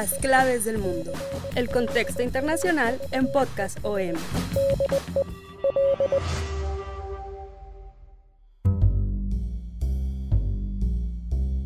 Las claves del mundo. El contexto internacional en Podcast OM.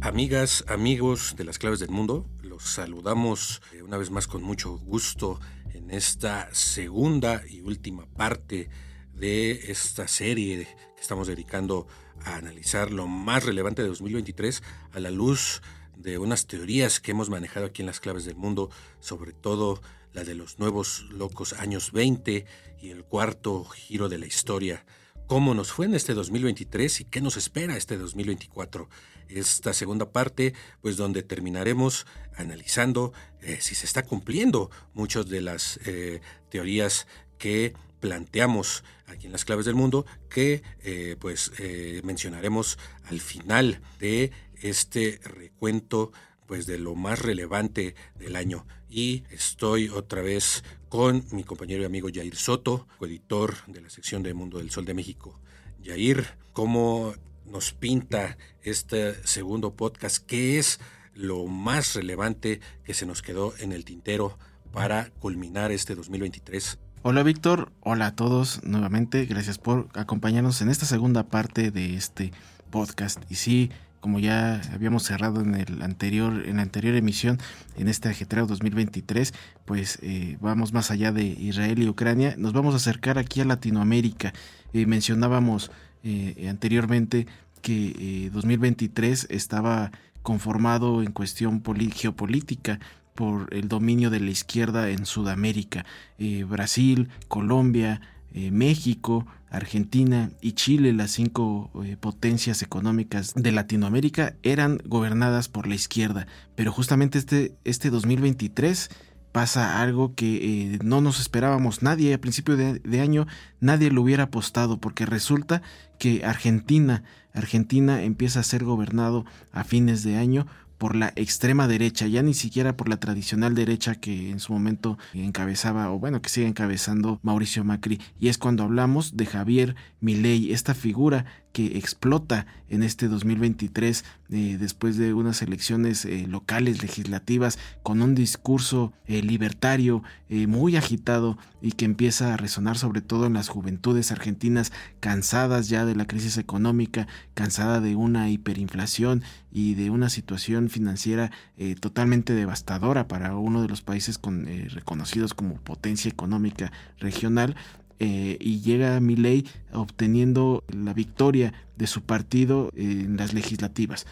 Amigas, amigos de las claves del mundo, los saludamos eh, una vez más con mucho gusto en esta segunda y última parte de esta serie que estamos dedicando a analizar lo más relevante de 2023 a la luz de unas teorías que hemos manejado aquí en las claves del mundo, sobre todo la de los nuevos locos años 20 y el cuarto giro de la historia. ¿Cómo nos fue en este 2023 y qué nos espera este 2024? Esta segunda parte, pues donde terminaremos analizando eh, si se está cumpliendo muchas de las eh, teorías que planteamos aquí en las claves del mundo que eh, pues mencionaremos al final de este recuento pues de lo más relevante del año y estoy otra vez con mi compañero y amigo Jair Soto, coeditor de la sección de Mundo del Sol de México. Jair, ¿cómo nos pinta este segundo podcast? ¿Qué es lo más relevante que se nos quedó en el tintero para culminar este 2023? Hola Víctor, hola a todos nuevamente, gracias por acompañarnos en esta segunda parte de este podcast. Y sí, como ya habíamos cerrado en el anterior en la anterior emisión en este ajetreo 2023 pues eh, vamos más allá de Israel y Ucrania. Nos vamos a acercar aquí a Latinoamérica. Eh, mencionábamos eh, anteriormente que 2023 estaba conformado en cuestión geopolítica por el dominio de la izquierda en Sudamérica Brasil Colombia México Argentina y Chile, las cinco eh, potencias económicas de Latinoamérica, eran gobernadas por la izquierda. Pero justamente este, este 2023 pasa algo que eh, no nos esperábamos nadie a principio de, de, año, nadie lo hubiera apostado, porque resulta que Argentina, Argentina empieza a ser gobernado a fines de año por la extrema derecha, ya ni siquiera por la tradicional derecha que en su momento encabezaba, o bueno, que sigue encabezando Mauricio Macri. Y es cuando hablamos de Javier Milei, esta figura que explota en este 2023 eh, después de unas elecciones eh, locales legislativas con un discurso eh, libertario muy agitado y que empieza a resonar sobre todo en las juventudes argentinas cansadas ya de la crisis económica, cansada de una hiperinflación y de una situación financiera totalmente devastadora para uno de los países con, reconocidos como potencia económica regional eh, y llega Milei obteniendo la victoria de su partido en las legislativas.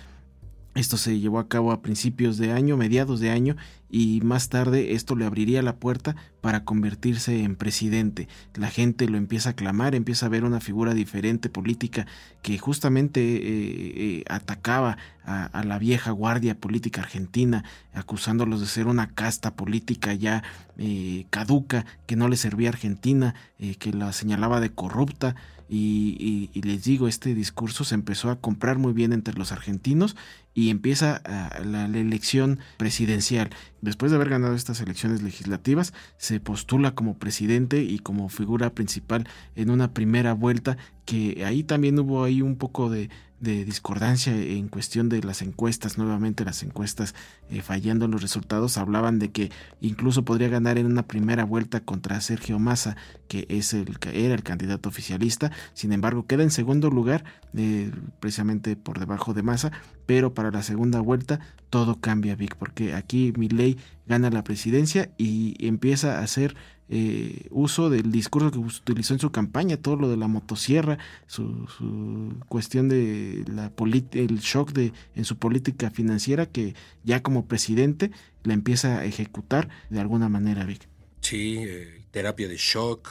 Esto se llevó a cabo a principios de año, mediados de año, y más tarde esto le abriría la puerta para convertirse en presidente. La gente lo empieza a clamar, empieza a ver una figura diferente política que justamente eh, eh, atacaba a, la vieja guardia política argentina, acusándolos de ser una casta política ya eh, caduca, que no le servía a Argentina, que la señalaba de corrupta. Y, les digo, este discurso se empezó a comprar muy bien entre los argentinos y empieza la, elección presidencial. Después de haber ganado estas elecciones legislativas, se postula como presidente y como figura principal en una primera vuelta que ahí también hubo ahí un poco de, de discordancia en cuestión de las encuestas, nuevamente las encuestas eh, fallando en los resultados, hablaban de que incluso podría ganar en una primera vuelta contra Sergio Massa, que es el que era el candidato oficialista, sin embargo queda en segundo lugar, eh, precisamente por debajo de Massa, pero para la segunda vuelta todo cambia, Vic, porque aquí Milley gana la presidencia y empieza a hacer eh, uso del discurso que utilizó en su campaña, todo lo de la motosierra, su, cuestión de la el shock de, en su política financiera que ya como presidente la empieza a ejecutar de alguna manera, Vic. Sí, eh, terapia de shock,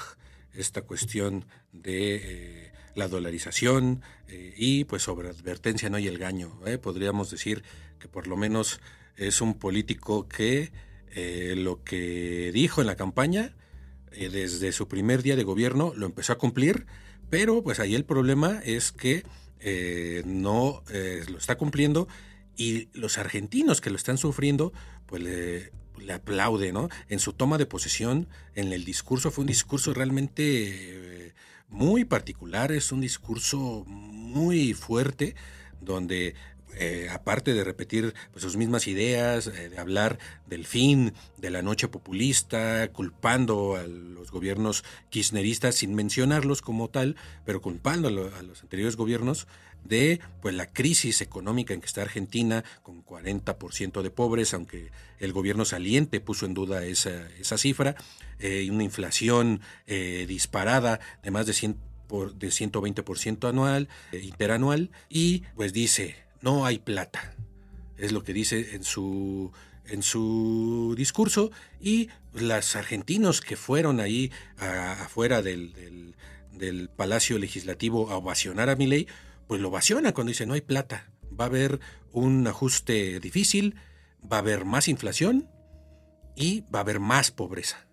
esta cuestión de eh, la dolarización eh, y pues sobre advertencia no hay el gaño. Podríamos decir que por lo menos es un político que lo que dijo en la campaña desde su primer día de gobierno lo empezó a cumplir, pero pues ahí el problema es que no lo está cumpliendo y los argentinos que lo están sufriendo, pues le, aplaude, ¿no? En su toma de posesión, en el discurso, fue un discurso realmente eh, muy particular, es un discurso muy fuerte, donde eh, aparte de repetir pues, sus mismas ideas, eh, de hablar del fin de la noche populista, culpando a los gobiernos kirchneristas sin mencionarlos como tal, pero culpando a, los anteriores gobiernos, de pues la crisis económica en que está Argentina, con 40% de pobres, aunque el gobierno saliente puso en duda esa, esa cifra, eh, y una inflación eh, disparada de más de, 100 por, de 120% anual, interanual, y pues dice, no hay plata. Es lo que dice en su en su discurso y los argentinos que fueron ahí afuera del, del, del, Palacio Legislativo a ovacionar a Milei, pues lo vaciona cuando dice no hay plata. Va a haber un ajuste difícil, va a haber más inflación y va a haber más pobreza.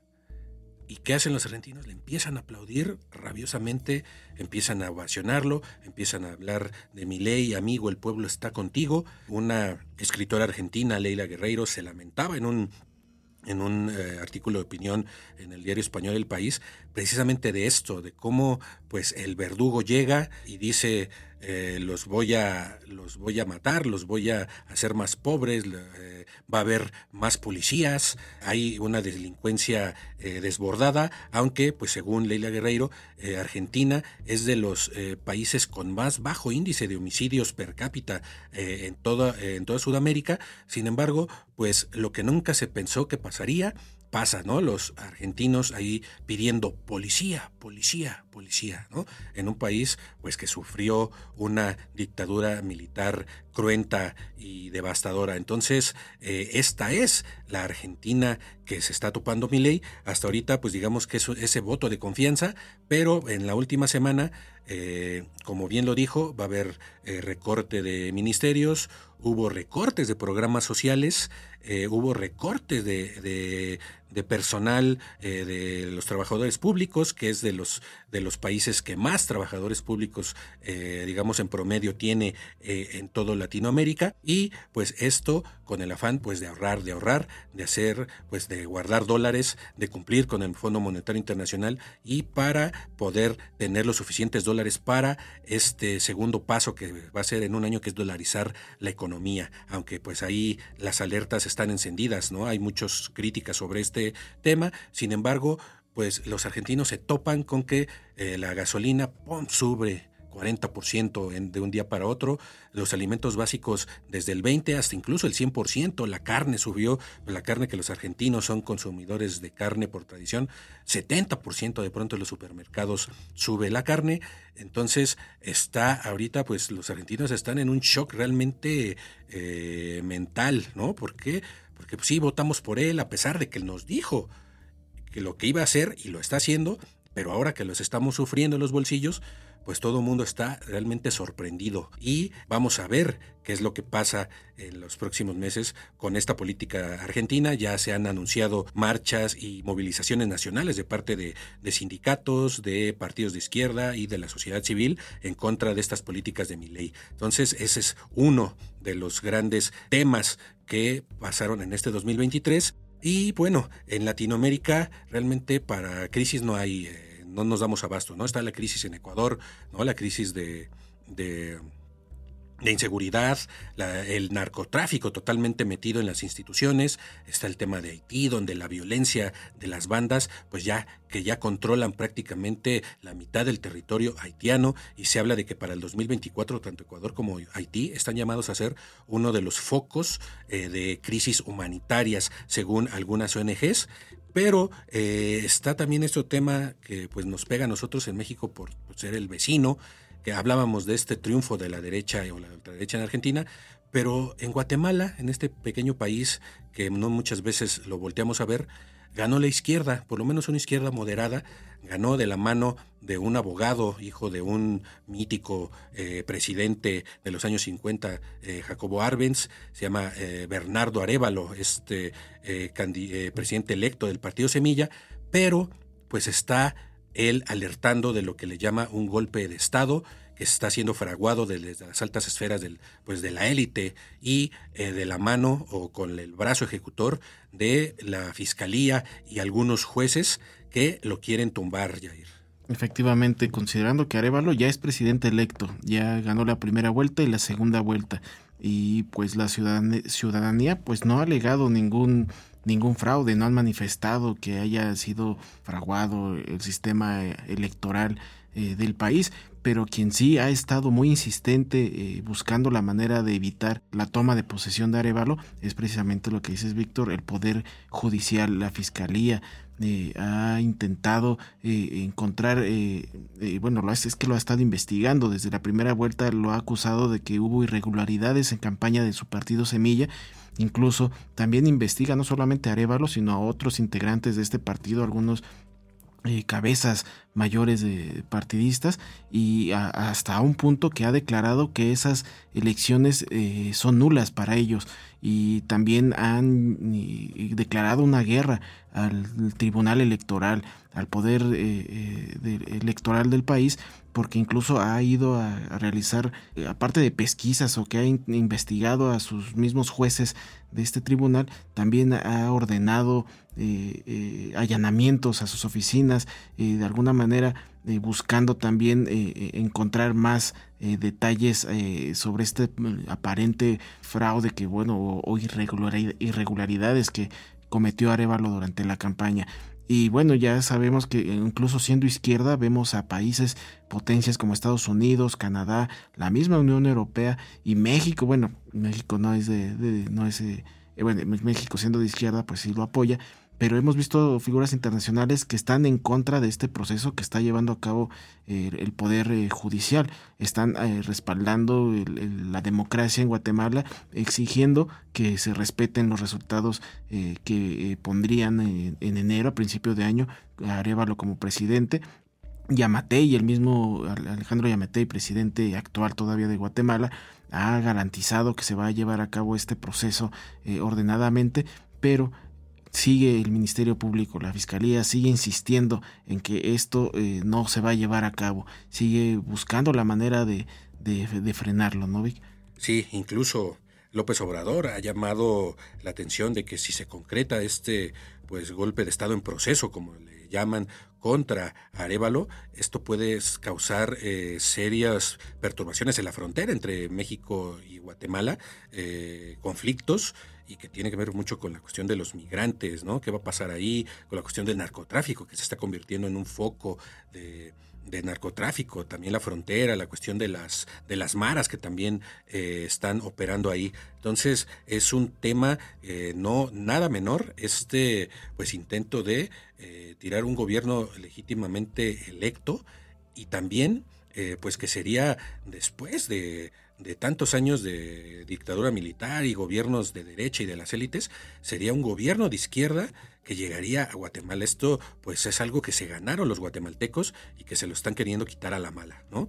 ¿Y qué hacen los argentinos? Le empiezan a aplaudir rabiosamente, empiezan a ovacionarlo, empiezan a hablar de mi ley, amigo, el pueblo está contigo. Una escritora argentina, Leila Guerreiro, se lamentaba en un en un eh, artículo de opinión en el diario español El País, precisamente de esto, de cómo pues el verdugo llega y dice eh, los voy a los voy a matar, los voy a hacer más pobres, eh, va a haber más policías, hay una delincuencia eh, desbordada, aunque pues según Leila Guerreiro, Argentina es de los países con más bajo índice de homicidios per cápita en toda en toda Sudamérica. Sin embargo, pues lo que nunca se pensó que pasaría pasa, ¿no? Los argentinos ahí pidiendo policía, policía, policía, ¿no? En un país pues que sufrió una dictadura militar cruenta y devastadora. Entonces, eh, esta es la Argentina que se está topando mi ley. Hasta ahorita, pues digamos que es ese voto de confianza, pero en la última semana, eh, como bien lo dijo, va a haber eh, recorte de ministerios, hubo recortes de programas sociales, hubo recortes de, de personal eh, de los trabajadores públicos, que es de los, de los países que más trabajadores públicos, eh, digamos, en promedio tiene eh, en todo Latinoamérica. Y pues esto con el afán pues de ahorrar, de ahorrar, de hacer, pues de guardar dólares, de cumplir con el Fondo Monetario Internacional y para poder tener los suficientes dólares para este segundo paso que va a ser en un año, que es dolarizar la economía. Aunque pues ahí las alertas están encendidas, ¿no? Hay muchas críticas sobre este tema. Sin embargo, pues los argentinos se topan con que eh, la gasolina ¡pum! sube 40% en, de un día para otro, los alimentos básicos desde el 20 hasta incluso el 100%, la carne subió, la carne que los argentinos son consumidores de carne por tradición, 70% de pronto en los supermercados sube la carne, entonces está ahorita pues los argentinos están en un shock realmente eh, mental, ¿no? Porque pues, sí votamos por él a pesar de que él nos dijo que lo que iba a hacer y lo está haciendo, pero ahora que los estamos sufriendo en los bolsillos, pues todo el mundo está realmente sorprendido. Y vamos a ver qué es lo que pasa en los próximos meses con esta política argentina. Ya se han anunciado marchas y movilizaciones nacionales de parte de, sindicatos, de partidos de izquierda y de la sociedad civil en contra de estas políticas de mi ley. Entonces, ese es uno de los grandes temas que pasaron en este 2023. Y bueno, en Latinoamérica realmente para crisis no hay... No nos damos abasto, ¿no? Está la crisis en Ecuador, ¿no? La crisis de, de, inseguridad, el narcotráfico totalmente metido en las instituciones, está el tema de Haití, donde la violencia de las bandas, pues ya que ya controlan prácticamente la mitad del territorio haitiano y se habla de que para el 2024 tanto Ecuador como Haití están llamados a ser uno de los focos eh, de crisis humanitarias según algunas ONGs pero eh, está también este tema que pues nos pega a nosotros en México por, ser el vecino, que hablábamos de este triunfo de la derecha o la ultraderecha en Argentina, pero en Guatemala, en este pequeño país que no muchas veces lo volteamos a ver, ganó la izquierda, por lo menos una izquierda moderada, ganó de la mano de un abogado, hijo de un mítico eh, presidente de los años 50, eh, Jacobo Arbenz, se llama eh, Bernardo Arevalo, este presidente electo del Partido Semilla, pero pues está él alertando de lo que le llama un golpe de Estado que está siendo fraguado desde las altas esferas del, pues de la élite y de la mano o con el brazo ejecutor de la fiscalía y algunos jueces que lo quieren tumbar, Jair. Efectivamente, considerando que Arevalo ya es presidente electo, ya ganó la primera vuelta y la segunda vuelta, y pues la ciudadanía, pues no ha alegado ningún ningún fraude, no han manifestado que haya sido fraguado el sistema electoral eh, del país, pero quien sí ha estado muy insistente eh, buscando la manera de evitar la toma de posesión de Arevalo es precisamente lo que dices Víctor, el poder judicial, la fiscalía, eh, ha intentado eh, encontrar, eh, bueno, lo es, es que lo ha estado investigando. Desde la primera vuelta lo ha acusado de que hubo irregularidades en campaña de su partido Semilla. Incluso también investiga no solamente a Arevalo, sino a otros integrantes de este partido, algunos cabezas mayores de partidistas y hasta un punto que ha declarado que esas elecciones son nulas para ellos. Y también han declarado una guerra al Tribunal Electoral, al poder eh, eh, electoral del país, porque incluso ha ido a, realizar, eh, aparte de pesquisas o que ha investigado a sus mismos jueces de este tribunal, también ha ordenado allanamientos a sus oficinas, de alguna manera buscando también encontrar más detalles sobre este mm, aparente fraude que bueno o, irregularidades que cometió Arevalo durante la campaña. Y bueno, ya sabemos que incluso siendo izquierda vemos a países, potencias como Estados Unidos, Canadá, la misma Unión Europea y México. Bueno, México no es de, no es, eh, bueno, México siendo de izquierda, pues sí lo apoya, pero hemos visto figuras internacionales que están en contra de este proceso que está llevando a cabo eh, el Poder eh, Judicial. Están eh, respaldando la democracia en Guatemala, exigiendo que se respeten los resultados que pondrían en enero, a principio de año, a Arevalo como presidente. Yamatei, el mismo Alejandro Yamatei, presidente actual todavía de Guatemala, ha garantizado que se va a llevar a cabo este proceso ordenadamente, pero sigue el Ministerio Público, la Fiscalía sigue insistiendo en que esto eh, no se va a llevar a cabo, sigue buscando la manera de, de, frenarlo, ¿no, Vic? Sí, incluso López Obrador ha llamado la atención de que si se concreta este pues golpe de estado en proceso, como le llaman, contra Arevalo, esto puede causar eh, serias perturbaciones en la frontera entre México y Guatemala, eh, conflictos y que tiene que ver mucho con la cuestión de los migrantes, ¿no? ¿Qué va a pasar ahí? Con la cuestión del narcotráfico, que se está convirtiendo en un foco de, narcotráfico, también la frontera, la cuestión de las, de las maras que también eh, están operando ahí. Entonces, es un tema eh, no nada menor, este pues intento de eh, tirar un gobierno legítimamente electo y también pues que sería después de de tantos años de dictadura militar y gobiernos de derecha y de las élites, sería un gobierno de izquierda que llegaría a Guatemala. Esto pues es algo que se ganaron los guatemaltecos y que se lo están queriendo quitar a la mala, ¿no?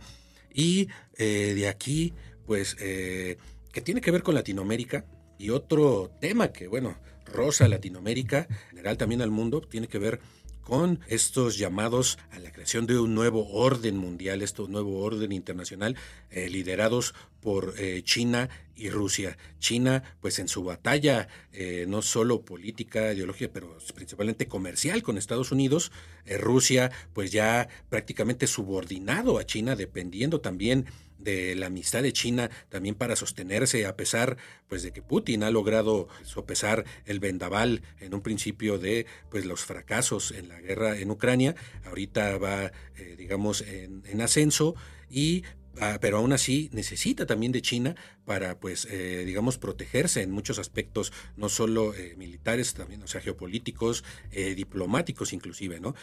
Y eh, de aquí, pues, eh, que tiene que ver con Latinoamérica y otro tema que, bueno, rosa Latinoamérica, en general también al mundo, tiene que ver con estos llamados a la creación de un nuevo orden mundial, este nuevo orden internacional, eh, liderados por eh, China y Rusia. China, pues en su batalla, eh, no solo política, ideológica, pero principalmente comercial con Estados Unidos, Rusia, pues ya prácticamente subordinado a China, dependiendo también de la amistad de China también para sostenerse a pesar pues de que Putin ha logrado sopesar el vendaval en un principio de pues los fracasos en la guerra en Ucrania ahorita va eh, digamos en, en ascenso y Ah, pero aún así necesita también de China para, pues, eh, digamos, protegerse en muchos aspectos, no solo eh, militares, también, o sea, geopolíticos, eh, diplomáticos inclusive, ¿no?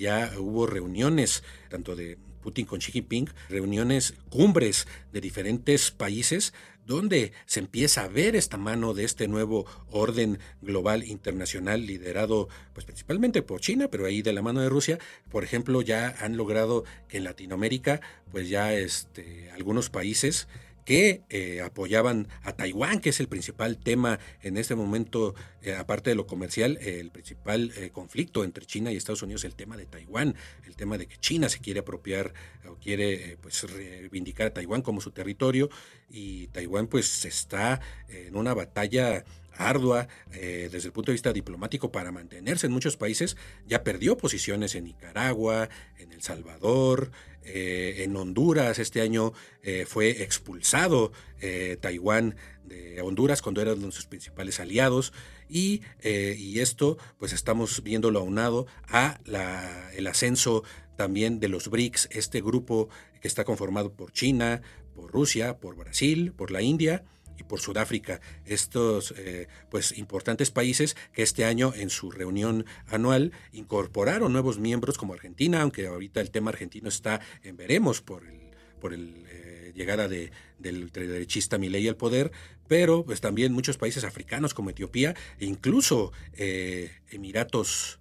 ya hubo reuniones, tanto de Putin con Xi Jinping, reuniones, cumbres de diferentes países donde se empieza a ver esta mano de este nuevo orden global internacional liderado pues principalmente por China, pero ahí de la mano de Rusia, por ejemplo, ya han logrado que en Latinoamérica pues ya este, algunos países que eh, apoyaban a Taiwán, que es el principal tema en este momento, eh, aparte de lo comercial, el principal eh, conflicto entre China y Estados Unidos, el tema de Taiwán, el tema de que China se quiere apropiar o quiere pues reivindicar a Taiwán como su territorio y Taiwán pues está en una batalla ardua desde el punto de vista diplomático para mantenerse en muchos países, ya perdió posiciones en Nicaragua, en El Salvador, eh, en Honduras. Este año eh, fue expulsado eh, Taiwán de Honduras cuando eran sus principales aliados. Y, esto pues estamos viéndolo aunado a la, el ascenso también de los BRICS, este grupo que está conformado por China, por Rusia, por Brasil, por la India y por Sudáfrica, estos eh, pues importantes países que este año en su reunión anual incorporaron nuevos miembros como Argentina, aunque ahorita el tema argentino está en veremos por el por el eh, llegada de, del derechista Milei al poder, pero pues también muchos países africanos como Etiopía e incluso eh, Emiratos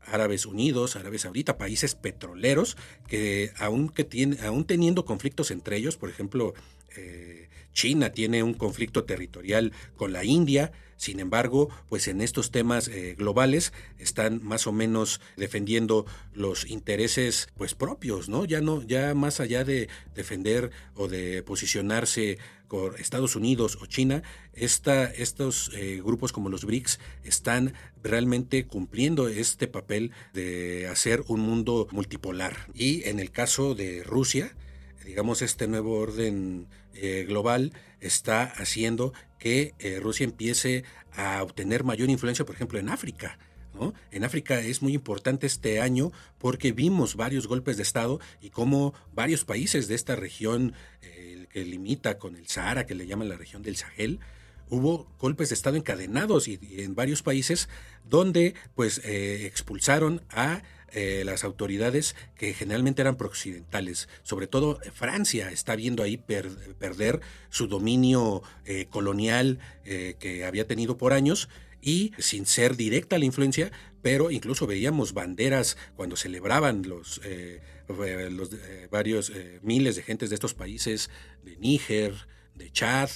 Árabes Unidos, Árabes Saudita, países petroleros que aún, que aún teniendo conflictos entre ellos, por ejemplo, China tiene un conflicto territorial con la India, sin embargo, pues en estos temas eh, globales están más o menos defendiendo los intereses pues propios, ¿no? Ya no ya más allá de defender o de posicionarse con Estados Unidos o China, esta, estos eh, grupos como los BRICS están realmente cumpliendo este papel de hacer un mundo multipolar. Y en el caso de Rusia, digamos, este nuevo orden eh, global está haciendo que eh, Rusia empiece a obtener mayor influencia, por ejemplo, en África. En África es muy importante este año porque vimos varios golpes de Estado y cómo varios países de esta región eh, que limita con el Sahara, que le llaman la región del Sahel, hubo golpes de Estado encadenados y, en varios países donde pues expulsaron a eh, las autoridades que generalmente eran prooccidentales. Sobre todo eh, Francia está viendo ahí perder su dominio eh, colonial que había tenido por años y sin ser directa la influencia, pero incluso veíamos banderas cuando celebraban los, los varios miles de gentes de estos países, de Níger, de Chad,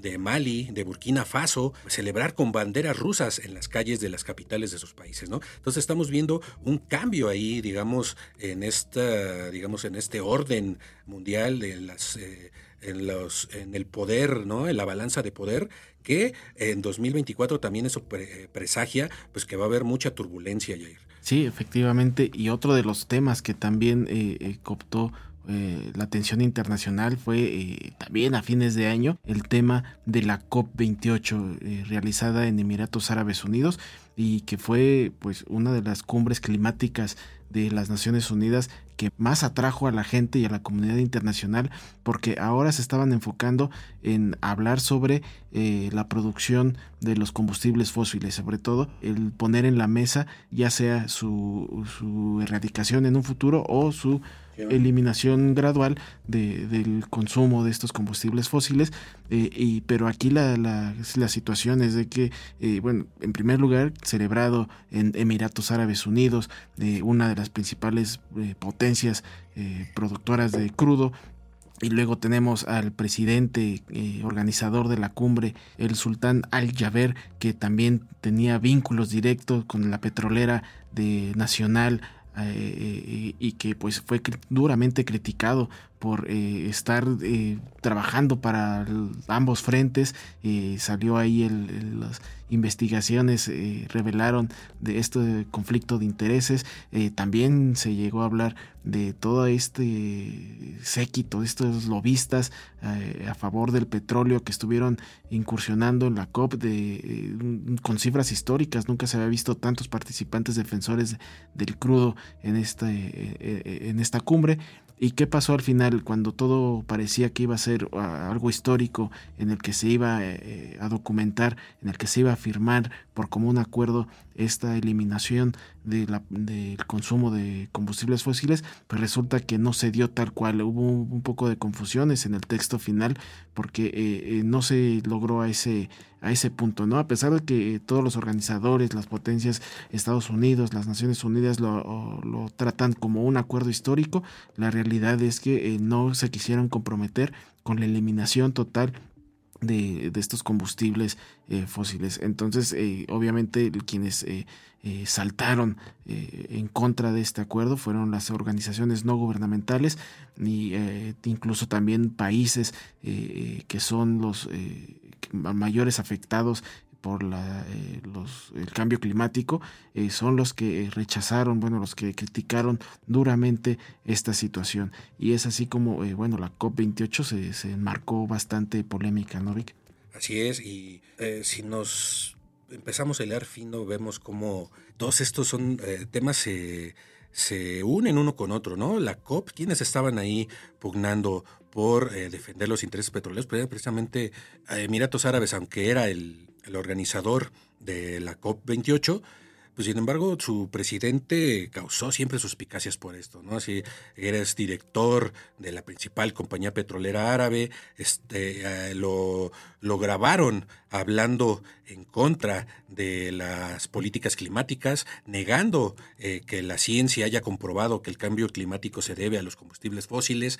de Mali, de Burkina Faso, celebrar con banderas rusas en las calles de las capitales de esos países, ¿no? Entonces estamos viendo un cambio ahí, digamos, en esta, digamos, en este orden mundial de las eh, en los en el poder, ¿no? En la balanza de poder que en 2024 también eso presagia pues que va a haber mucha turbulencia, Jair. Sí, efectivamente, y otro de los temas que también eh, eh cooptó eh, la atención internacional fue eh, también a fines de año el tema de la COP28 eh, realizada en Emiratos Árabes Unidos y que fue pues una de las cumbres climáticas de las Naciones Unidas que más atrajo a la gente y a la comunidad internacional porque ahora se estaban enfocando en hablar sobre la producción de los combustibles fósiles, sobre todo el poner en la mesa ya sea su, su erradicación en un futuro o su eliminación gradual de, del consumo de estos combustibles fósiles. Eh, y, pero aquí la, la, situación es de que, eh, bueno, en primer lugar, celebrado en Emiratos Árabes Unidos, eh, una de las principales potencias productoras de crudo, y luego tenemos al presidente organizador de la cumbre, el sultán Al-Jaber, que también tenía vínculos directos con la petrolera de nacional eh, y que pues fue duramente criticado por eh, estar eh, trabajando para ambos frentes. salió ahí el, las investigaciones, revelaron de este conflicto de intereses. también se llegó a hablar de todo este séquito, estos lobistas a favor del petróleo que estuvieron incursionando en la COP de, con cifras históricas. Nunca se había visto tantos participantes defensores del crudo en, este, en esta cumbre ¿Y qué pasó al final cuando todo parecía que iba a ser ah, algo histórico en el que se iba eh, eh, a documentar, en el que se iba a firmar por común acuerdo esta eliminación de la, del consumo de combustibles fósiles? Pues resulta que no se dio tal cual. Hubo un, poco de confusiones en el texto final porque eh, no se logró a ese a ese punto, ¿no? A pesar de que todos los organizadores, las potencias, Estados Unidos, las Naciones Unidas lo, lo tratan como un acuerdo histórico, la realidad es que eh, no se quisieron comprometer con la eliminación total de, de, estos combustibles eh, fósiles. Entonces, eh, obviamente, quienes saltaron en contra de este acuerdo fueron las organizaciones no gubernamentales y incluso también países que son los mayores afectados por la, eh, los, el cambio climático eh, son los que rechazaron, bueno, los que criticaron duramente esta situación. Y es así como, eh, bueno, la COP28 se, se enmarcó bastante polémica, ¿no, Vic? Así es, y si nos empezamos a leer fino, vemos como todos estos son temas se, unen uno con otro, ¿no? La COP, quienes estaban ahí pugnando por defender los intereses petroleros, pues precisamente Emiratos Árabes, aunque era el, el organizador de la COP28, pues sin embargo su presidente causó siempre suspicacias por esto, ¿no? Así eres director de la principal compañía petrolera árabe, este, eh, lo, lo grabaron hablando en contra de las políticas climáticas, negando eh, que la ciencia haya comprobado que el cambio climático se debe a los combustibles fósiles.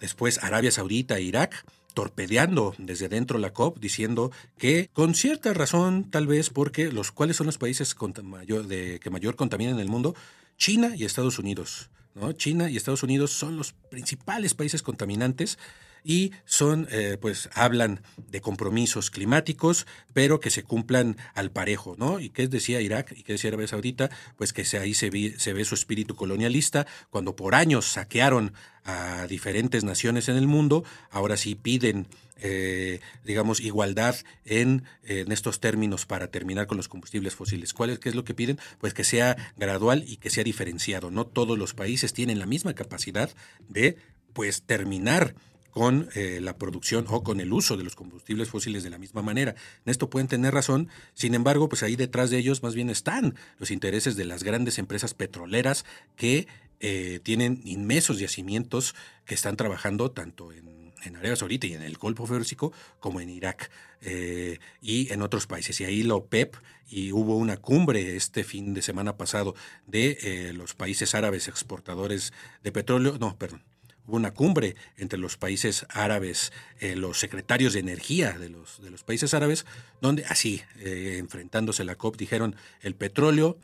Después Arabia Saudita e Irak torpedeando desde dentro la COP, diciendo que con cierta razón, tal vez porque los cuáles son los países de, que mayor contaminan en el mundo, China y Estados Unidos. ¿no? China y Estados Unidos son los principales países contaminantes y son, eh, pues, hablan de compromisos climáticos, pero que se cumplan al parejo, ¿no? ¿Y qué decía Irak y qué decía Arabia Saudita? Pues que ahí se, ve su espíritu colonialista, cuando por años saquearon a diferentes naciones en el mundo, ahora sí piden eh, digamos, igualdad en, en, estos términos para terminar con los combustibles fósiles. ¿Cuál es, qué es lo que piden? Pues que sea gradual y que sea diferenciado. No todos los países tienen la misma capacidad de, pues, terminar con eh, la producción o con el uso de los combustibles fósiles de la misma manera. En esto pueden tener razón, sin embargo, pues ahí detrás de ellos más bien están los intereses de las grandes empresas petroleras que eh, tienen inmensos yacimientos que están trabajando tanto en, Arabia Saudita y en el Golfo Férsico como en Irak eh, y en otros países. Y ahí la OPEP y hubo una cumbre este fin de semana pasado de los países árabes exportadores de petróleo, no, perdón, hubo una cumbre entre los países árabes, eh, los secretarios de energía de los, países árabes, donde así, eh, enfrentándose la COP, dijeron, el petróleo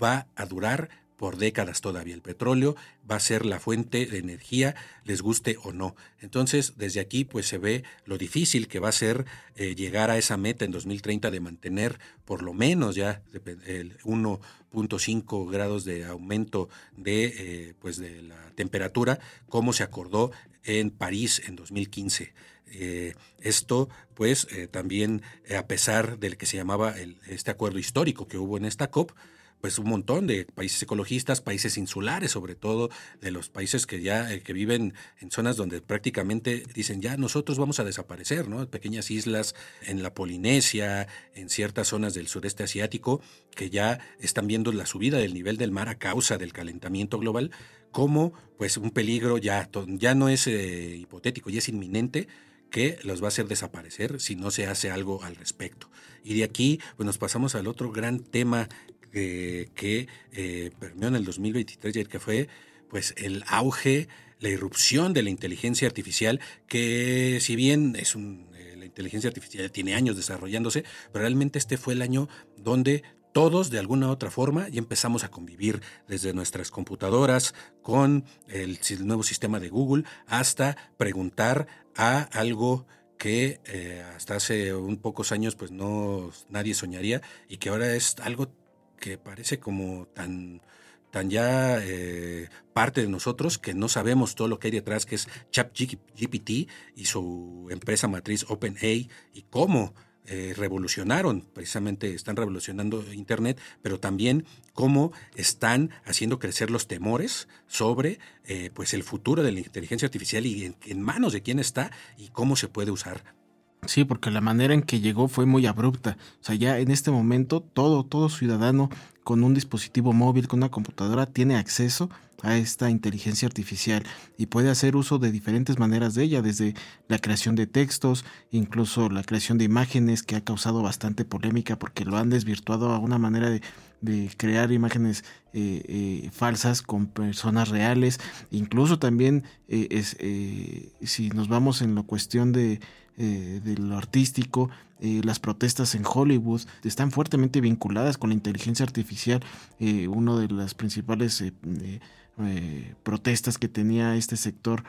va a durar por décadas todavía. El petróleo va a ser la fuente de energía, les guste o no. Entonces, desde aquí, pues se ve lo difícil que va a ser eh, llegar a esa meta en 2030 de mantener por lo menos ya el 1.5 grados de aumento de, eh, pues de la temperatura, como se acordó en París en 2015. Eh, esto, pues, también a pesar del que se llamaba este acuerdo histórico que hubo en esta COP, pues un montón de países ecologistas, países insulares sobre todo, de los países que ya eh, que viven en zonas donde prácticamente dicen ya nosotros vamos a desaparecer, ¿no? Pequeñas islas en la Polinesia, en ciertas zonas del sureste asiático que ya están viendo la subida del nivel del mar a causa del calentamiento global como pues un peligro ya ya no es eh, hipotético, ya es inminente que los va a hacer desaparecer si no se hace algo al respecto. Y de aquí pues nos pasamos al otro gran tema que eh, permeó en el 2023 y que fue pues el auge, la irrupción de la inteligencia artificial, que si bien es un, eh, la inteligencia artificial tiene años desarrollándose, pero realmente este fue el año donde todos de alguna u otra forma ya empezamos a convivir desde nuestras computadoras con el, nuevo sistema de Google hasta preguntar a algo que eh, hasta hace un pocos años pues no nadie soñaría y que ahora es algo que parece como tan, tan ya eh, parte de nosotros que no sabemos todo lo que hay detrás, que es ChatGPT y su empresa matriz OpenAI y cómo eh, revolucionaron, precisamente están revolucionando Internet, pero también cómo están haciendo crecer los temores sobre eh, pues el futuro de la inteligencia artificial y en, manos de quién está y cómo se puede usar. Sí, porque la manera en que llegó fue muy abrupta. O sea, ya en este momento todo, todo ciudadano con un dispositivo móvil, con una computadora, tiene acceso a esta inteligencia artificial y puede hacer uso de diferentes maneras de ella, desde la creación de textos, incluso la creación de imágenes que ha causado bastante polémica porque lo han desvirtuado a una manera de, crear imágenes eh, eh, falsas con personas reales, incluso también eh, es, si nos vamos en la cuestión de, de lo artístico, las protestas en Hollywood están fuertemente vinculadas con la inteligencia artificial. uno de las principales eh, protestas que tenía este sector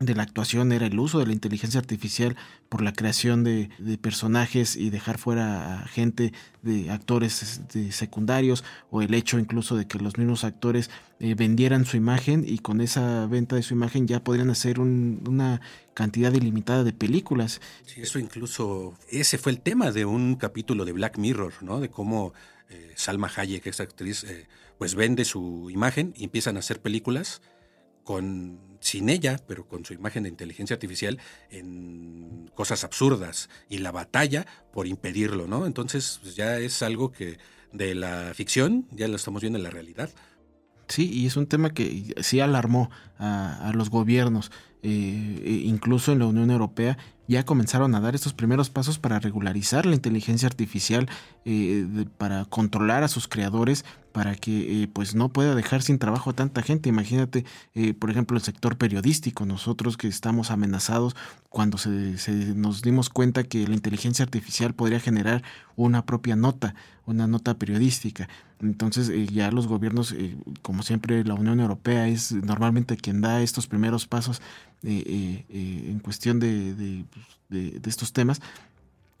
de la actuación era el uso de la inteligencia artificial por la creación de, personajes y dejar fuera a gente de actores de secundarios o el hecho incluso de que los mismos actores eh, vendieran su imagen y con esa venta de su imagen ya podrían hacer una cantidad ilimitada de películas. Sí, eso incluso, ese fue el tema de un capítulo de Black Mirror, ¿no? De cómo eh, Salma Hayek, esta actriz, pues vende su imagen y empiezan a hacer películas con sin ella, pero con su imagen de inteligencia artificial en cosas absurdas y la batalla por impedirlo, ¿no? Entonces pues ya es algo que de la ficción ya lo estamos viendo en la realidad. Sí, y es un tema que sí alarmó a, los gobiernos, eh, e incluso en la Unión Europea ya comenzaron a dar estos primeros pasos para regularizar la inteligencia artificial, eh, para controlar a sus creadores, para que eh, pues no pueda dejar sin trabajo a tanta gente. Imagínate, eh, por ejemplo, el sector periodístico, nosotros que estamos amenazados cuando se, nos dimos cuenta que la inteligencia artificial podría generar una propia nota, una nota periodística. Entonces eh, ya los gobiernos, como siempre la Unión Europea es normalmente quien da estos primeros pasos en cuestión de, de estos temas,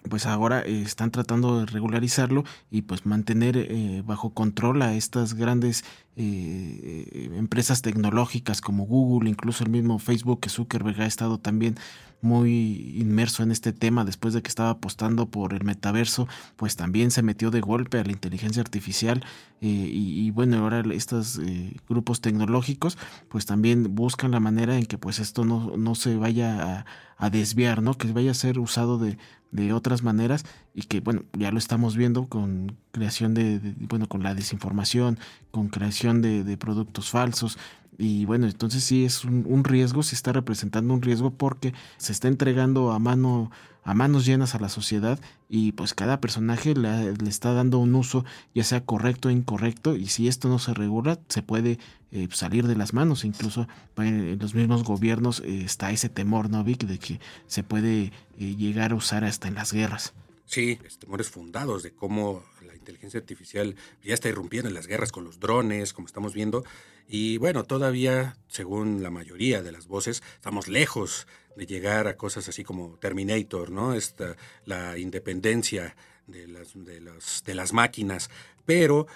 pues ahora eh, están tratando de regularizarlo y pues mantener eh, bajo control a estas grandes eh, empresas tecnológicas como Google, incluso el mismo Facebook que Zuckerberg ha estado también muy inmerso en este tema después de que estaba apostando por el metaverso, pues también se metió de golpe a la inteligencia artificial y, bueno, ahora estos grupos tecnológicos pues también buscan la manera en que pues esto no, no se vaya a, a desviar, ¿no? Que vaya a ser usado de, de otras maneras y que bueno ya lo estamos viendo con creación de, bueno con la desinformación con creación de, productos falsos y bueno entonces sí es un, riesgo se está representando un riesgo porque se está entregando a mano a manos llenas a la sociedad y pues cada personaje le, está dando un uso ya sea correcto o incorrecto y si esto no se regula se puede eh, salir de las manos. Incluso en los mismos gobiernos eh, está ese temor no Vic de que se puede eh, llegar a usar hasta en las guerras. Sí temores fundados de cómo inteligencia artificial ya está irrumpiendo en las guerras con los drones como estamos viendo y bueno todavía según la mayoría de las voces estamos lejos de llegar a cosas así como Terminator, ¿no? Esta, la independencia de las, de, de las máquinas, pero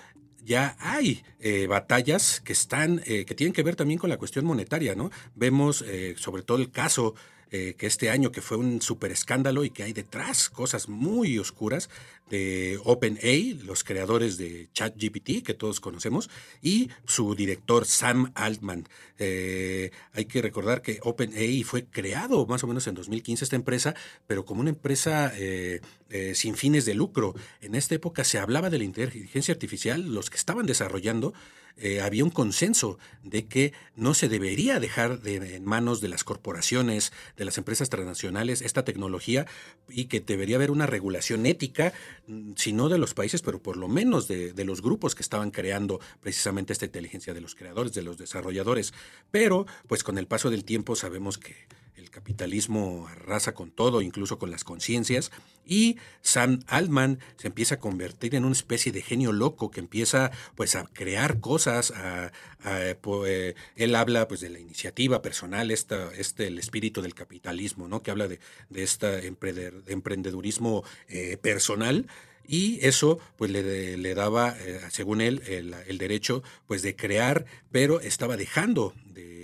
ya hay eh, batallas que están, eh, que tienen que ver también con la cuestión monetaria, ¿no? Vemos eh, sobre todo el caso que este año que fue un super escándalo y que hay detrás cosas muy oscuras de OpenAI, los creadores de ChatGPT que todos conocemos, y su director Sam Altman. Eh, hay que recordar que OpenAI fue creado más o menos en 2015 esta empresa, pero como una empresa eh, eh, sin fines de lucro. En esta época se hablaba de la inteligencia artificial, los que estaban desarrollando eh, había un consenso de que no se debería dejar en manos de las corporaciones, de las empresas transnacionales, esta tecnología y que debería haber una regulación ética, mm, si no de los países, pero por lo menos de, de los grupos que estaban creando precisamente esta inteligencia, de los creadores, de los desarrolladores. Pero, pues con el paso del tiempo sabemos que el capitalismo arrasa con todo, incluso con las conciencias, y Sam Altman se empieza a convertir en una especie de genio loco que empieza pues a crear cosas, a, eh, él habla pues de la iniciativa personal, esta, este el espíritu del capitalismo, ¿no? que habla de, de este emprendedurismo eh, personal, y eso pues le, le daba, eh, según él, el, el, derecho pues de crear, pero estaba dejando de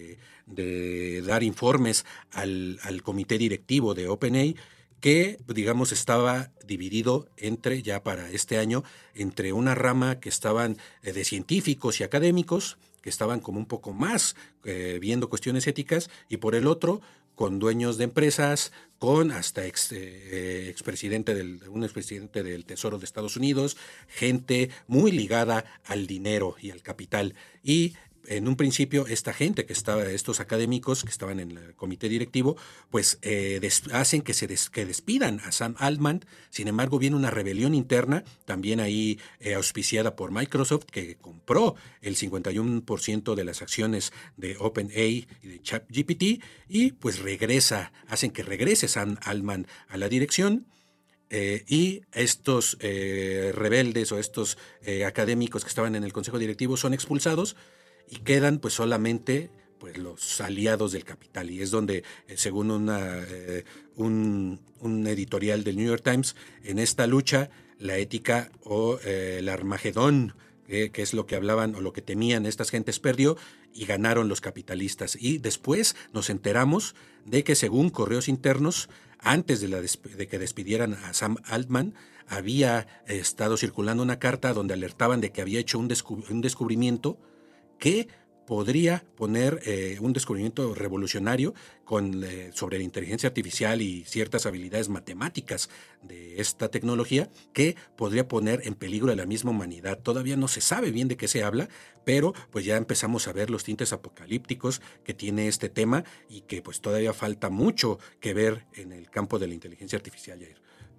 de dar informes al, comité directivo de OpenAI que digamos estaba dividido entre ya para este año entre una rama que estaban eh, de científicos y académicos que estaban como un poco más eh, viendo cuestiones éticas y por el otro con dueños de empresas, con hasta ex, eh, expresidente del, un expresidente del Tesoro de Estados Unidos, gente muy ligada al dinero y al capital. Y en un principio esta gente que estaba, estos académicos que estaban en el comité directivo, pues eh, hacen que se que despidan a Sam Altman. Sin embargo, viene una rebelión interna, también ahí eh, auspiciada por Microsoft, que compró el 51% de las acciones de OpenAI y de ChatGPT, y pues regresa, hacen que regrese Sam Altman a la dirección. Eh, y estos rebeldes o estos académicos que estaban en el consejo directivo son expulsados y quedan pues solamente pues los aliados del capital. Y es donde eh, según una, eh, un, editorial del New York Times en esta lucha la ética o eh, el Armagedón que es lo que hablaban o lo que temían estas gentes perdió y ganaron los capitalistas. Y después nos enteramos de que según correos internos antes de, la de que despidieran a Sam Altman había estado circulando una carta donde alertaban de que había hecho un, un descubrimiento que podría poner eh, un descubrimiento revolucionario con, eh, sobre la inteligencia artificial y ciertas habilidades matemáticas de esta tecnología que podría poner en peligro a la misma humanidad. Todavía no se sabe bien de qué se habla, pero pues ya empezamos a ver los tintes apocalípticos que tiene este tema y que pues todavía falta mucho que ver en el campo de la inteligencia artificial.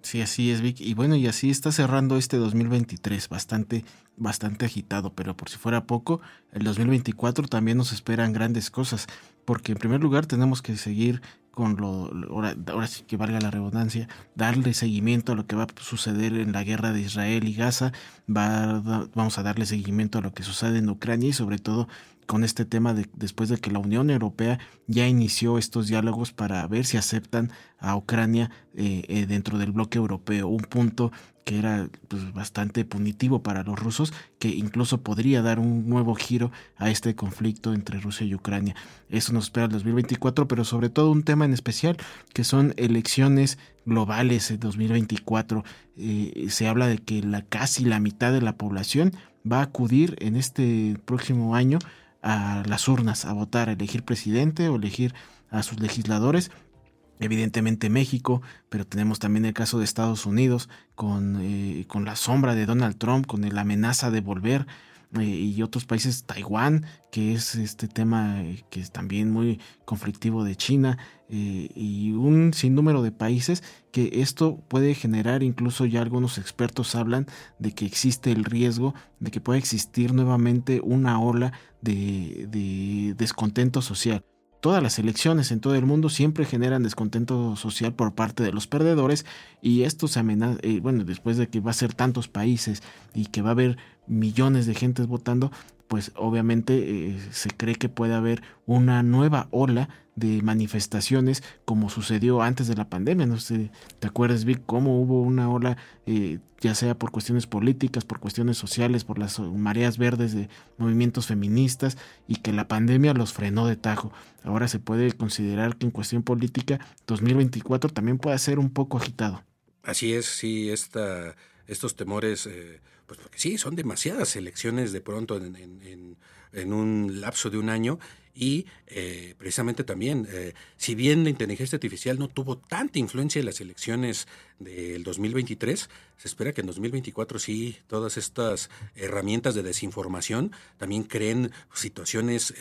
Sí, así es, Vic. Y bueno, y así está cerrando este 2023, bastante, bastante agitado, pero por si fuera poco, el 2024 también nos esperan grandes cosas, porque en primer lugar tenemos que seguir con lo, ahora, sí que valga la redundancia, darle seguimiento a lo que va a suceder en la guerra de Israel y Gaza, va, vamos a darle seguimiento a lo que sucede en Ucrania y sobre todo con este tema de, después de que la Unión Europea ya inició estos diálogos para ver si aceptan a Ucrania eh, eh, dentro del bloque europeo, un punto que era pues, bastante punitivo para los rusos, que incluso podría dar un nuevo giro a este conflicto entre Rusia y Ucrania. Eso nos espera el 2024, pero sobre todo un tema en especial, que son elecciones globales en 2024. Eh, se habla de que la, casi la mitad de la población va a acudir en este próximo año a las urnas a votar, a elegir presidente o elegir a sus legisladores. Evidentemente México, pero tenemos también el caso de Estados Unidos con, eh, con la sombra de Donald Trump, con la amenaza de volver eh, y otros países, Taiwán, que es este tema eh, que es también muy conflictivo de China, eh, y un sinnúmero de países que esto puede generar, incluso ya algunos expertos hablan de que existe el riesgo de que pueda existir nuevamente una ola de, de descontento social todas las elecciones en todo el mundo siempre generan descontento social por parte de los perdedores y esto se amenaza, bueno, después de que va a ser tantos países y que va a haber millones de gentes votando, pues obviamente eh, se cree que puede haber una nueva ola de manifestaciones como sucedió antes de la pandemia. No sé, ¿te acuerdas, Vic, cómo hubo una ola, eh, ya sea por cuestiones políticas, por cuestiones sociales, por las mareas verdes de movimientos feministas y que la pandemia los frenó de tajo? Ahora se puede considerar que en cuestión política 2024 también puede ser un poco agitado. Así es, sí, esta, estos temores... Eh pues porque sí, son demasiadas elecciones de pronto en, un lapso de un año y eh, precisamente también, eh, si bien la inteligencia artificial no tuvo tanta influencia en las elecciones del 2023, se espera que en 2024 sí todas estas herramientas de desinformación también creen situaciones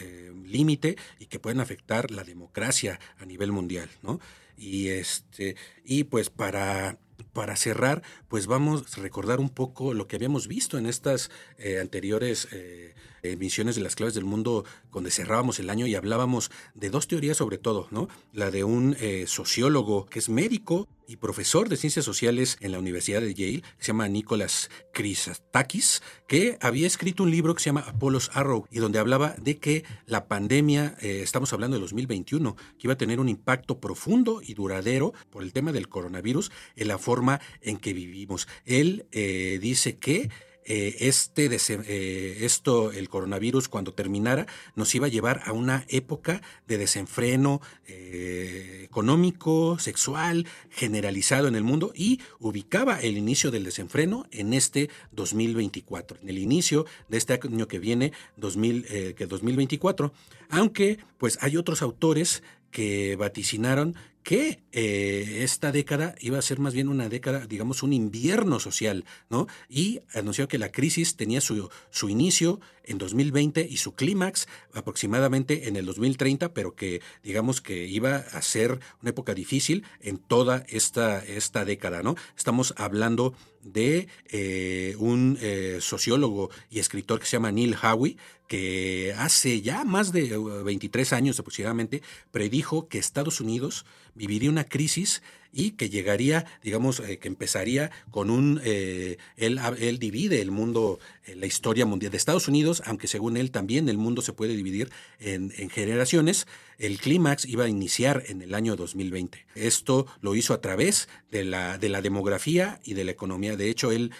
límite y que pueden afectar la democracia a nivel mundial, ¿no? Y este y pues para para cerrar, pues vamos a recordar un poco lo que habíamos visto en estas eh, anteriores eh, emisiones de las claves del mundo, donde cerrábamos el año y hablábamos de dos teorías sobre todo, ¿no? La de un eh, sociólogo que es médico y profesor de ciencias sociales en la Universidad de Yale, que se llama Nicholas Christakis, que había escrito un libro que se llama Apollo's Arrow y donde hablaba de que la pandemia, eh, estamos hablando de 2021, que iba a tener un impacto profundo y duradero por el tema del coronavirus en la forma en que vivimos. Él eh, dice que eh, este eh, esto, el coronavirus, cuando terminara, nos iba a llevar a una época de desenfreno eh, económico, sexual, generalizado en el mundo y ubicaba el inicio del desenfreno en este 2024, en el inicio de este año que viene, 2000, que 2024. Aunque, pues hay otros autores que vaticinaron que eh, esta década iba a ser más bien una década, digamos, un invierno social, ¿no? Y anunció que la crisis tenía su, su inicio en 2020 y su clímax aproximadamente en el 2030, pero que digamos que iba a ser una época difícil en toda esta, esta década, ¿no? Estamos hablando de eh, un eh, sociólogo y escritor que se llama Neil Howie, que hace ya más de 23 años aproximadamente predijo que Estados Unidos viviría una crisis y que llegaría, digamos, eh, que empezaría con un, eh, él, él, divide el mundo, eh, la historia mundial de Estados Unidos, aunque según él también el mundo se puede dividir en, en generaciones, el clímax iba a iniciar en el año 2020. Esto lo hizo a través de la, de la demografía y de la economía. De hecho, él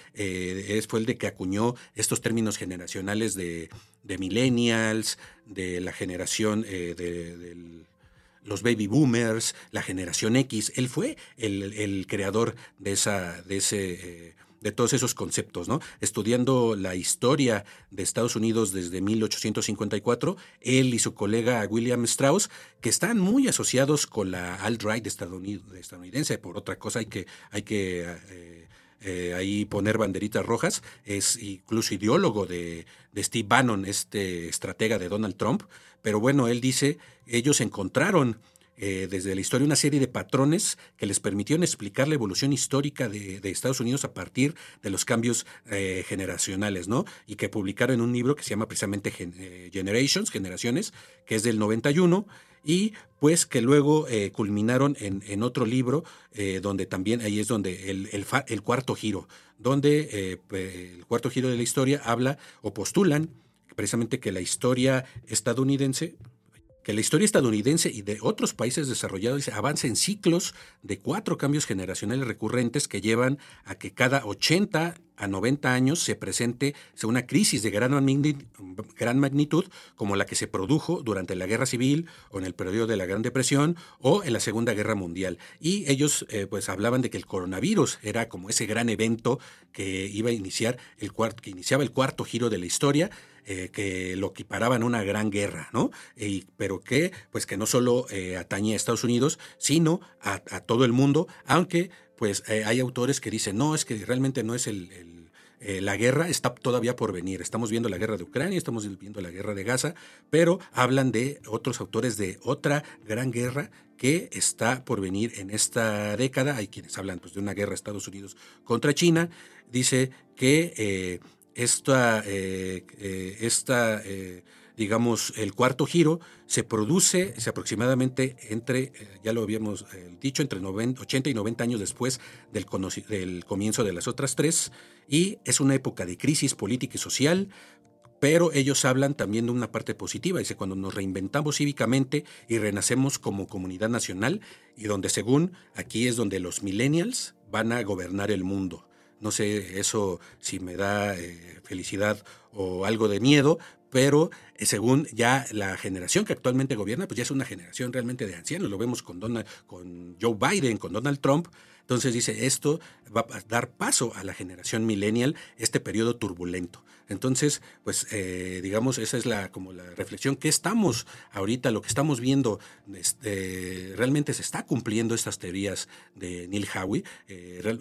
fue el de que acuñó estos términos generacionales de, millennials, de la generación los baby boomers, la generación X. Él fue el, creador de, esa, de, ese, eh, de todos esos conceptos, ¿no? Estudiando la historia de Estados Unidos desde 1854, él y su colega William Strauss, que están muy asociados con la alt-right estadounidense, por otra cosa hay que, hay que eh, eh, ahí poner banderitas rojas, es incluso ideólogo de, de Steve Bannon, este estratega de Donald Trump, pero bueno, él dice, ellos encontraron eh, desde la historia una serie de patrones que les permitieron explicar la evolución histórica de, Estados Unidos a partir de los cambios eh, generacionales, ¿no? Y que publicaron en un libro que se llama precisamente eh, Generations, Generaciones, que es del 91, y pues que luego culminaron en, otro libro, donde también ahí es donde el, el cuarto giro, donde el cuarto giro de la historia habla o postulan precisamente que la historia estadounidense que la historia estadounidense y de otros países desarrollados avanza en ciclos de cuatro cambios generacionales recurrentes que llevan a que cada 80 a 90 años se presente una crisis de gran magnitud, como la que se produjo durante la Guerra Civil o en el periodo de la Gran Depresión o en la Segunda Guerra Mundial. Y ellos eh, pues hablaban de que el coronavirus era como ese gran evento que iba a iniciar el cuarto, que iniciaba el cuarto giro de la historia eh, que lo equiparaban a una gran guerra, ¿no? pero que, pues que no solo eh, atañe a Estados Unidos, sino a, todo el mundo, aunque pues eh, hay autores que dicen, no, es que realmente no es el, la guerra está todavía por venir. Estamos viendo la guerra de Ucrania, estamos viendo la guerra de Gaza, pero hablan de otros autores de otra gran guerra que está por venir en esta década. Hay quienes hablan pues, de una guerra de Estados Unidos contra China. Dice que esta, eh, eh, esta eh, digamos, el cuarto giro se produce aproximadamente entre, ya lo habíamos dicho, entre 80 y 90 años después del, del comienzo de las otras tres, y es una época de crisis política y social, pero ellos hablan también de una parte positiva, dice, cuando nos reinventamos cívicamente y renacemos como comunidad nacional, y donde según aquí es donde los millennials van a gobernar el mundo. No sé eso si me da eh, felicidad o algo de miedo, pero eh, según ya la generación que actualmente gobierna, pues ya es una generación realmente de ancianos. Lo vemos con, Donald, con Joe Biden, con Donald Trump. Entonces dice, esto va a dar paso a la generación millennial, este periodo turbulento. Entonces, pues eh, digamos, esa es la como la reflexión que estamos ahorita, lo que estamos viendo, este, realmente se está cumpliendo estas teorías de Neil Howie.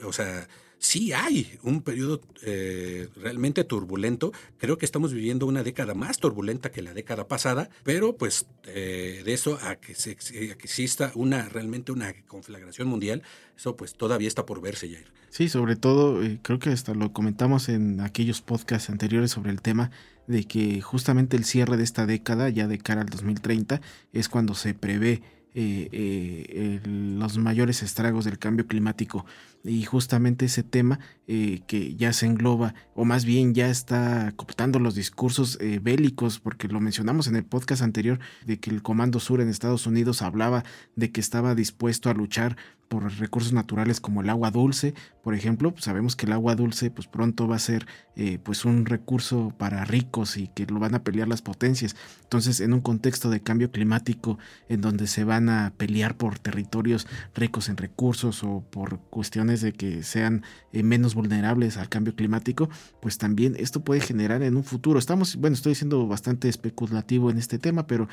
o sea, sí hay un periodo eh, realmente turbulento. Creo que estamos viviendo una década más turbulenta que la década pasada, pero pues eh, de eso a que, se, exista una realmente una conflagración mundial, eso pues todavía está por verse, Jair. Sí, sobre todo, eh, creo que hasta lo comentamos en aquellos podcasts anteriores sobre el tema de que justamente el cierre de esta década, ya de cara al 2030, es cuando se prevé eh, eh, los mayores estragos del cambio climático. Y justamente ese tema eh, que ya se engloba o más bien ya está cooptando los discursos bélicos porque lo mencionamos en el podcast anterior de que el Comando Sur en Estados Unidos hablaba de que estaba dispuesto a luchar por recursos naturales como el agua dulce, por ejemplo, pues sabemos que el agua dulce pues pronto va a ser eh, pues un recurso para ricos y que lo van a pelear las potencias. Entonces, en un contexto de cambio climático en donde se van a pelear por territorios ricos en recursos o por cuestiones de que sean eh, menos vulnerables al cambio climático, pues también esto puede generar en un futuro. Estamos, bueno, estoy siendo bastante especulativo en este tema, pero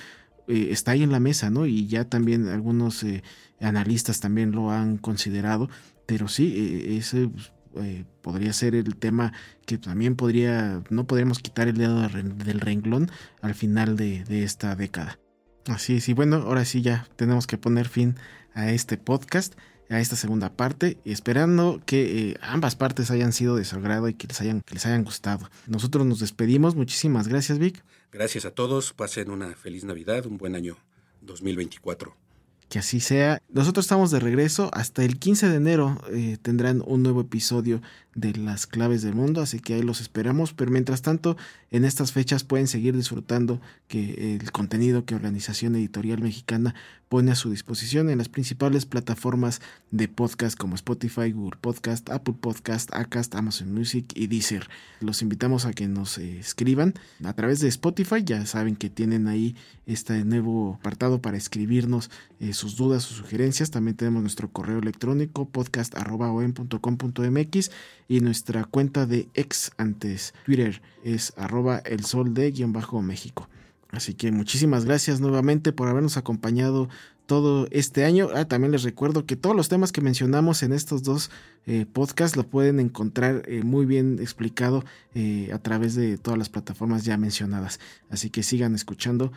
eh, está ahí en la mesa, ¿no? Y ya también algunos eh, analistas también lo han considerado, pero sí, eh, ese pues, podría ser el tema que también podría, no podríamos quitar el dedo del renglón al final de, de esta década. Así es, y bueno, ahora sí ya tenemos que poner fin a este podcast a esta segunda parte, esperando que ambas partes hayan sido de su agrado y que les hayan, que les hayan gustado. Nosotros nos despedimos, muchísimas gracias Vic. Gracias a todos, pasen una feliz Navidad, un buen año 2024. Que así sea. Nosotros estamos de regreso. Hasta el 15 de enero eh, tendrán un nuevo episodio de las claves del mundo, así que ahí los esperamos. Pero mientras tanto, en estas fechas pueden seguir disfrutando que el contenido que Organización Editorial Mexicana pone a su disposición en las principales plataformas de podcast como Spotify, Google Podcast, Apple Podcast, Acast, Amazon Music y Deezer. Los invitamos a que nos eh, escriban a través de Spotify. Ya saben que tienen ahí este nuevo apartado para escribirnos eh, sus dudas o sugerencias. También tenemos nuestro correo electrónico podcast.com.mx y nuestra cuenta de ex antes Twitter es arroba el sol de guion bajo México. Así que muchísimas gracias nuevamente por habernos acompañado todo este año. Ah, también les recuerdo que todos los temas que mencionamos en estos dos eh, podcasts lo pueden encontrar eh, muy bien explicado eh, a través de todas las plataformas ya mencionadas. Así que sigan escuchando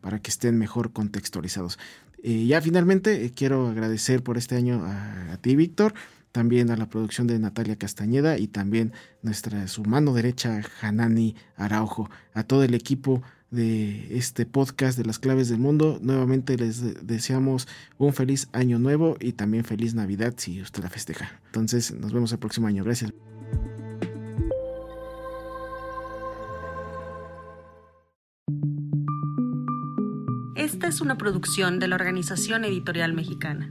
para que estén mejor contextualizados. ya finalmente quiero agradecer por este año a, a ti, Víctor también a la producción de Natalia Castañeda y también nuestra su mano derecha Hanani Araujo, a todo el equipo de este podcast de las claves del mundo. Nuevamente les deseamos un feliz año nuevo y también feliz Navidad si usted la festeja. Entonces nos vemos el próximo año. Gracias. Esta es una producción de la Organización Editorial Mexicana.